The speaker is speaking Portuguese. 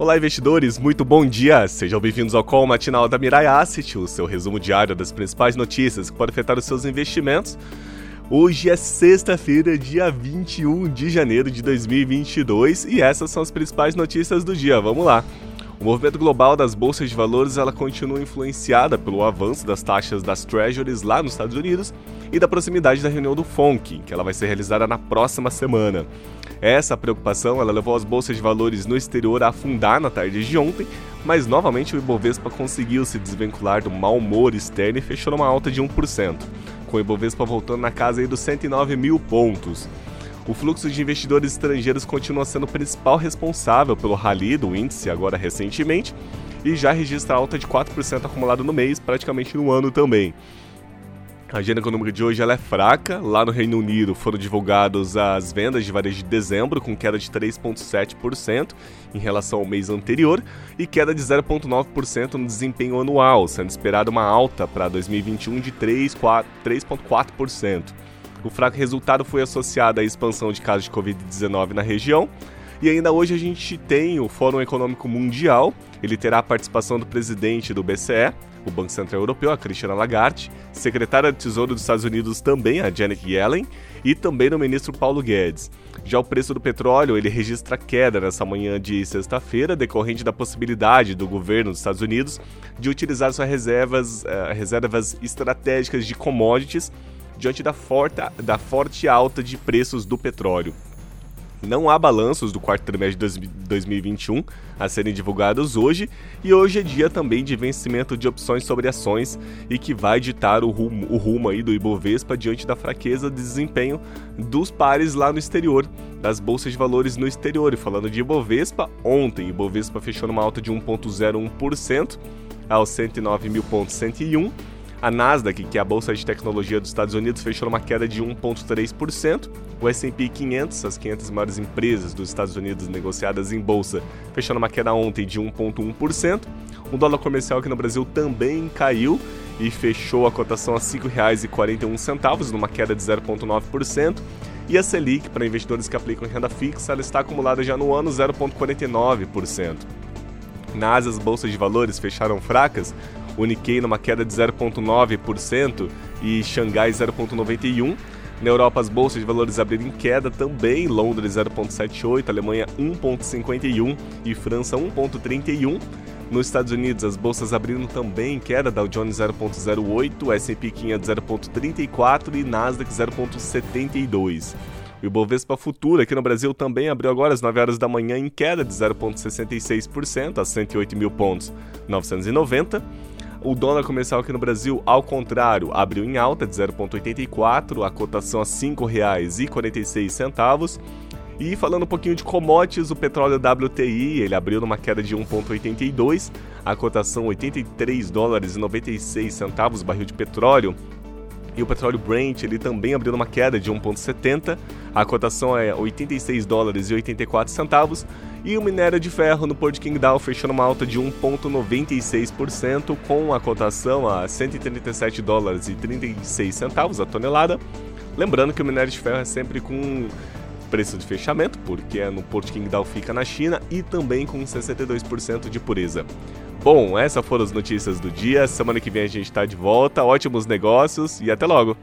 Olá, investidores, muito bom dia! Sejam bem-vindos ao Call Matinal da Mirai Asset, o seu resumo diário das principais notícias que podem afetar os seus investimentos. Hoje é sexta-feira, dia 21 de janeiro de 2022 e essas são as principais notícias do dia. Vamos lá! O movimento global das bolsas de valores ela continua influenciada pelo avanço das taxas das treasuries lá nos Estados Unidos e da proximidade da reunião do FONC, que ela vai ser realizada na próxima semana. Essa preocupação ela levou as bolsas de valores no exterior a afundar na tarde de ontem, mas novamente o Ibovespa conseguiu se desvincular do mau humor externo e fechou numa alta de 1%, com o Ibovespa voltando na casa dos 109 mil pontos. O fluxo de investidores estrangeiros continua sendo o principal responsável pelo rally do índice agora recentemente e já registra alta de 4% acumulado no mês, praticamente no ano também. A agenda econômica de hoje ela é fraca. Lá no Reino Unido foram divulgadas as vendas de varejo de dezembro, com queda de 3,7% em relação ao mês anterior e queda de 0,9% no desempenho anual, sendo esperada uma alta para 2021 de 3,4%. O fraco resultado foi associado à expansão de casos de Covid-19 na região. E ainda hoje a gente tem o Fórum Econômico Mundial. Ele terá a participação do presidente do BCE, o Banco Central Europeu, a Christiana Lagarde, secretária de Tesouro dos Estados Unidos também, a Janet Yellen, e também no ministro Paulo Guedes. Já o preço do petróleo, ele registra queda nessa manhã de sexta-feira, decorrente da possibilidade do governo dos Estados Unidos de utilizar suas reservas, uh, reservas estratégicas de commodities diante da forte, da forte alta de preços do petróleo. Não há balanços do quarto trimestre de 2021 a serem divulgados hoje, e hoje é dia também de vencimento de opções sobre ações e que vai ditar o rumo, o rumo aí do Ibovespa diante da fraqueza de desempenho dos pares lá no exterior, das bolsas de valores no exterior. E falando de Ibovespa, ontem Ibovespa fechou numa alta de 1,01% aos 109.101 a Nasdaq, que é a bolsa de tecnologia dos Estados Unidos, fechou uma queda de 1,3%. O S&P 500, as 500 maiores empresas dos Estados Unidos negociadas em bolsa, fechou uma queda ontem de 1,1%. O dólar comercial aqui no Brasil também caiu e fechou a cotação a R$ 5,41, numa queda de 0,9%. E a Selic, para investidores que aplicam renda fixa, ela está acumulada já no ano 0,49%. Nas as bolsas de valores fecharam fracas, o Nikkei numa queda de 0,9% e Xangai 0,91%. Na Europa, as bolsas de valores abriram em queda também, Londres 0,78, Alemanha 1,51 e França 1,31. Nos Estados Unidos, as bolsas abriram também em queda, Dow Jones 0,08, S&P 500 0,34 e Nasdaq 0,72. O Ibovespa Futura aqui no Brasil também abriu agora às 9 horas da manhã em queda de 0,66% a 108 mil pontos 990. O dólar comercial aqui no Brasil, ao contrário, abriu em alta de 0,84, a cotação a R$ 5,46. E falando um pouquinho de commodities, o petróleo WTI, ele abriu numa queda de 1,82, a cotação 83 dólares e 96 centavos barril de petróleo. E o petróleo Brent, ele também abriu numa queda de 1,70, a cotação é 86 dólares e 84 centavos. E o minério de ferro no Port Qingdao fechou numa alta de 1,96%, com a cotação a 137 dólares e 36 centavos a tonelada. Lembrando que o minério de ferro é sempre com preço de fechamento, porque é no Port Qingdao fica na China, e também com 62% de pureza. Bom, essas foram as notícias do dia. Semana que vem a gente está de volta. Ótimos negócios e até logo!